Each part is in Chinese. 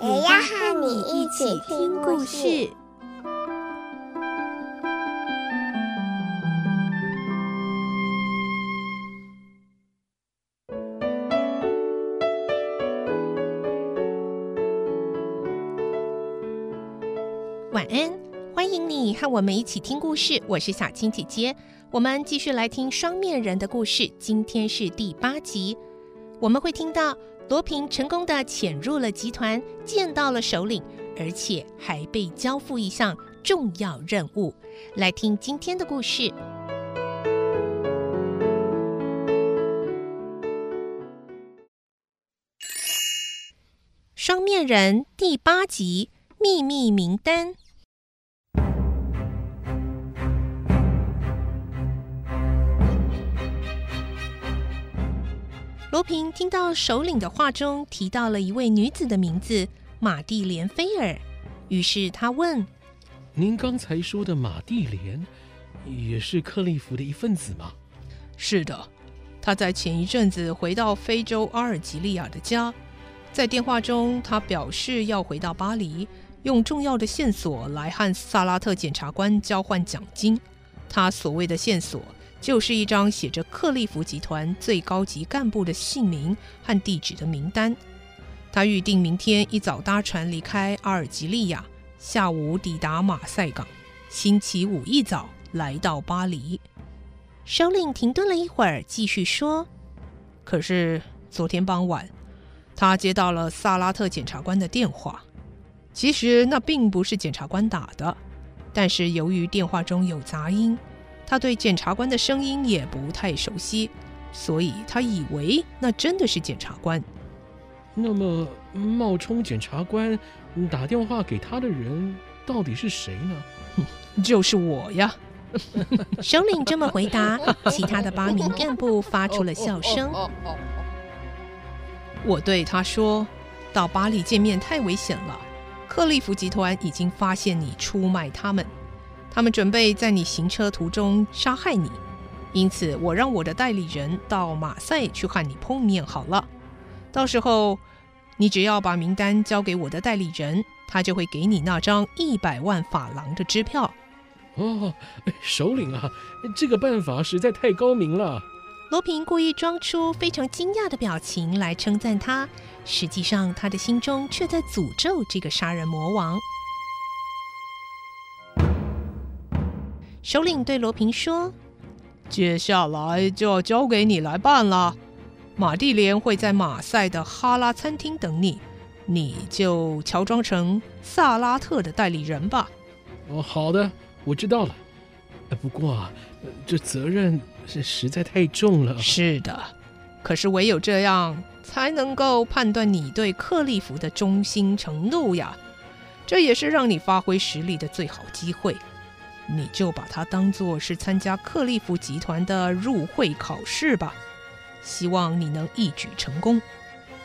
也要和你一起听故事。晚安，欢迎你和我们一起听故事。我是小青姐姐，我们继续来听双面人的故事。今天是第八集，我们会听到罗平成功的潜入了集团，见到了首领，而且还被交付一项重要任务。来听今天的故事，双面人第八集秘密名单。罗平听到首领的话中提到了一位女子的名字玛蒂莲·菲尔，于是他问：“您刚才说的玛蒂莲也是克利夫的一份子吗？”“是的，他在前一阵子回到非洲阿尔及利亚的家，在电话中他表示要回到巴黎，用重要的线索来和萨拉特检察官交换奖金。他所谓的线索。”就是一张写着克利夫集团最高级干部的姓名和地址的名单。他预定明天一早搭船离开阿尔及利亚，下午抵达马赛港，星期五一早来到巴黎。首领停顿了一会儿，继续说：“可是昨天傍晚，他接到了萨拉特检察官的电话。其实那并不是检察官打的，但是由于电话中有杂音。”他对检察官的声音也不太熟悉，所以他以为那真的是检察官。那么，冒充检察官打电话给他的人到底是谁呢？就是我呀！首领这么回答，其他的八名干部发出了笑声。我对他说：“到巴黎见面太危险了，克利夫集团已经发现你出卖他们。”他们准备在你行车途中杀害你，因此我让我的代理人到马赛去和你碰面好了。到时候，你只要把名单交给我的代理人，他就会给你那张一百万法郎的支票。哦，首领啊，这个办法实在太高明了。罗平故意装出非常惊讶的表情来称赞他，实际上他的心中却在诅咒这个杀人魔王。首领对罗平说：“接下来就要交给你来办了。马蒂莲会在马赛的哈拉餐厅等你，你就乔装成萨拉特的代理人吧。”“哦，好的，我知道了。不过啊，这责任是实在太重了。”“是的，可是唯有这样才能够判断你对克利夫的忠心程度呀。这也是让你发挥实力的最好机会。”你就把它当做是参加克利夫集团的入会考试吧，希望你能一举成功。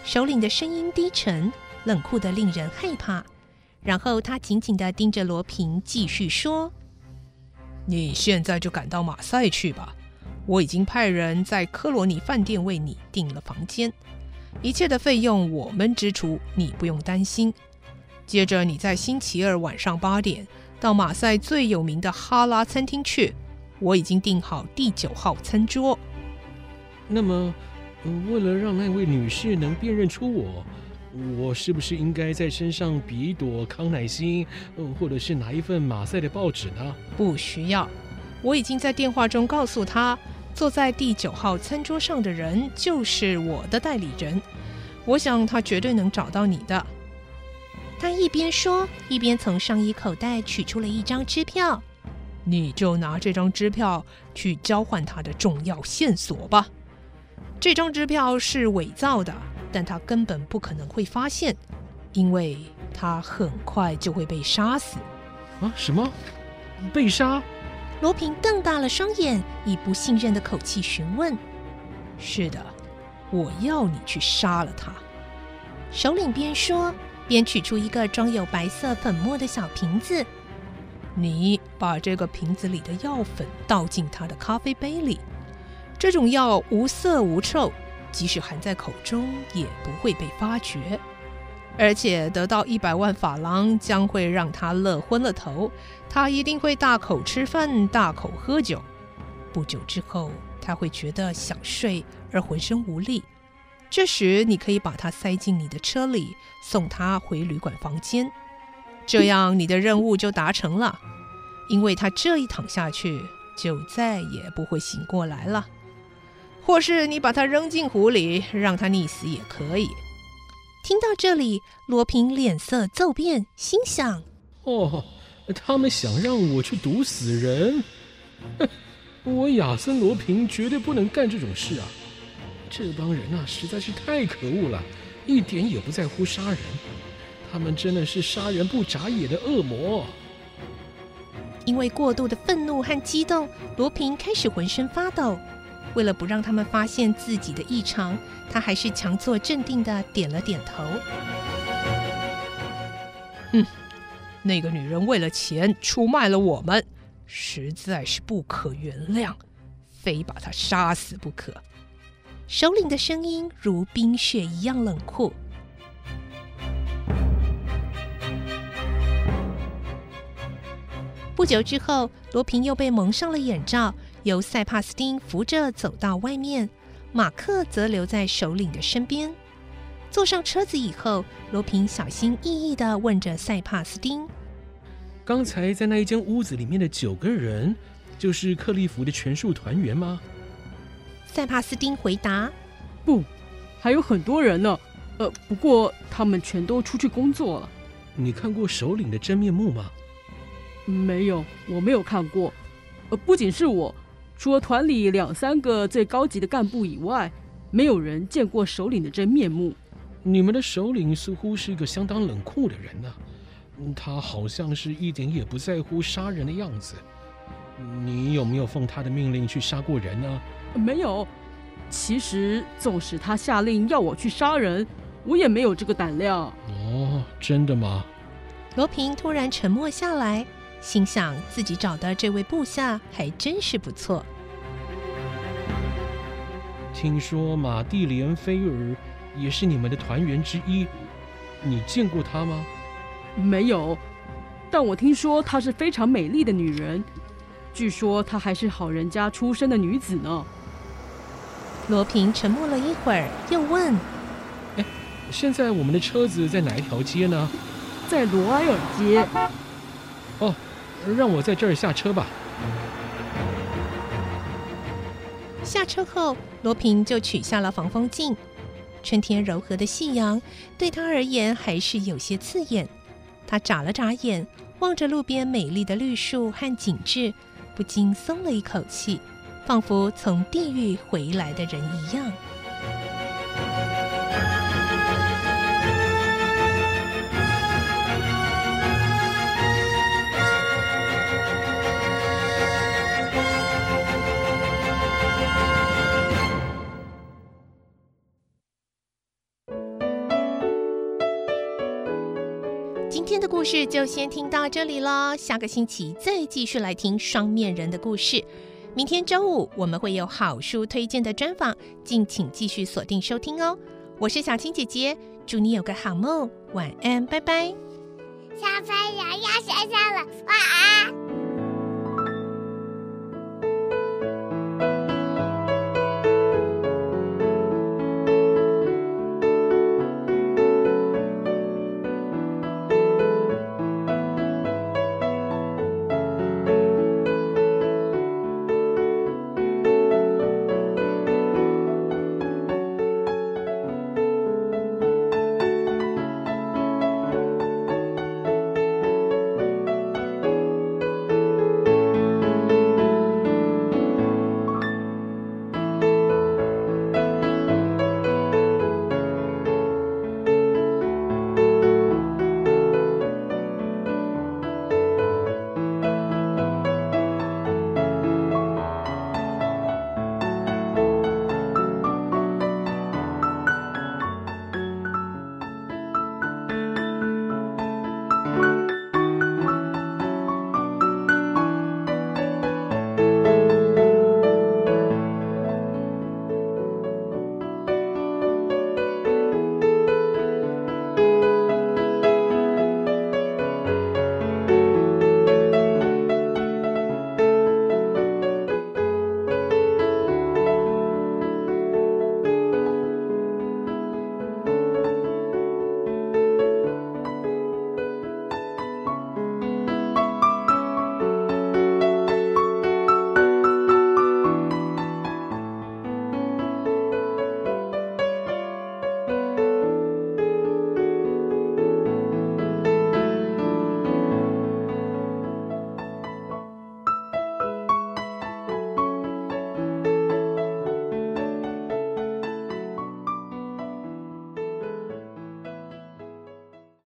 首领的声音低沉，冷酷得令人害怕。然后他紧紧地盯着罗平，继续说：“你现在就赶到马赛去吧，我已经派人在科罗尼饭店为你订了房间，一切的费用我们支出，你不用担心。接着你在星期二晚上八点。”到马赛最有名的哈拉餐厅去，我已经订好第九号餐桌。那么，为了让那位女士能辨认出我，我是不是应该在身上比一朵康乃馨，或者是拿一份马赛的报纸呢？不需要，我已经在电话中告诉她，坐在第九号餐桌上的人就是我的代理人。我想他绝对能找到你的。他一边说，一边从上衣口袋取出了一张支票。你就拿这张支票去交换他的重要线索吧。这张支票是伪造的，但他根本不可能会发现。因为他很快就会被杀死。啊？什么？被杀？罗平瞪大了双眼，以不信任的口气询问：“是的，我要你去杀了他。”首领边说便取出一个装有白色粉末的小瓶子。你把这个瓶子里的药粉倒进他的咖啡杯里。这种药无色无臭，即使含在口中也不会被发觉。而且得到一百万法郎将会让他乐昏了头，他一定会大口吃饭，大口喝酒。不久之后，他会觉得想睡而浑身无力。这时，你可以把他塞进你的车里，送他回旅馆房间。这样，你的任务就达成了，因为他这一躺下去，就再也不会醒过来了。或是你把他扔进湖里，让他溺死也可以。听到这里，罗平脸色骤变，心想：“哦，他们想让我去毒死人？我亚森·罗平绝对不能干这种事啊！这帮人啊，实在是太可恶了，一点也不在乎杀人。他们真的是杀人不眨眼的恶魔。”因为过度的愤怒和激动，罗平开始浑身发抖。为了不让他们发现自己的异常，他还是强作镇定的点了点头。嗯，那个女人为了钱出卖了我们，实在是不可原谅，非把她杀死不可。首领的声音如冰雪一样冷酷。不久之后，罗平又被蒙上了眼罩。由塞帕斯丁扶着走到外面，马克则留在首领的身边。坐上车子以后，罗平小心翼翼地问着塞帕斯丁：“刚才在那一间屋子里面的九个人，就是克利夫的全数团员吗？”塞帕斯丁回答：“不，还有很多人呢。呃，不过他们全都出去工作了。你看过首领的真面目吗？”“没有，我没有看过。呃，不仅是我。”除了团里两三个最高级的干部以外，没有人见过首领的真面目。你们的首领似乎是一个相当冷酷的人呢、啊，他好像是一点也不在乎杀人的样子。你有没有奉他的命令去杀过人呢？没有。其实，纵使他下令要我去杀人，我也没有这个胆量。哦，真的吗？罗平突然沉默下来。心想自己找的这位部下还真是不错。听说马蒂莲菲尔也是你们的团员之一，你见过她吗？没有，但我听说她是非常美丽的女人，据说她还是好人家出身的女子呢。罗平沉默了一会儿，又问：“哎，现在我们的车子在哪一条街呢？”在罗埃尔街。哦。让我在这儿下车吧。下车后，罗平就取下了防风镜。春天柔和的夕阳对他而言还是有些刺眼。他眨了眨眼，望着路边美丽的绿树和景致，不禁松了一口气，仿佛从地狱回来的人一样。今天的故事就先听到这里了，下个星期再继续来听双面人的故事。明天周五我们会有好书推荐的专访，敬请继续锁定收听哦。我是小青姐姐，祝你有个好梦，晚安，拜拜。小朋友要睡觉了，晚安。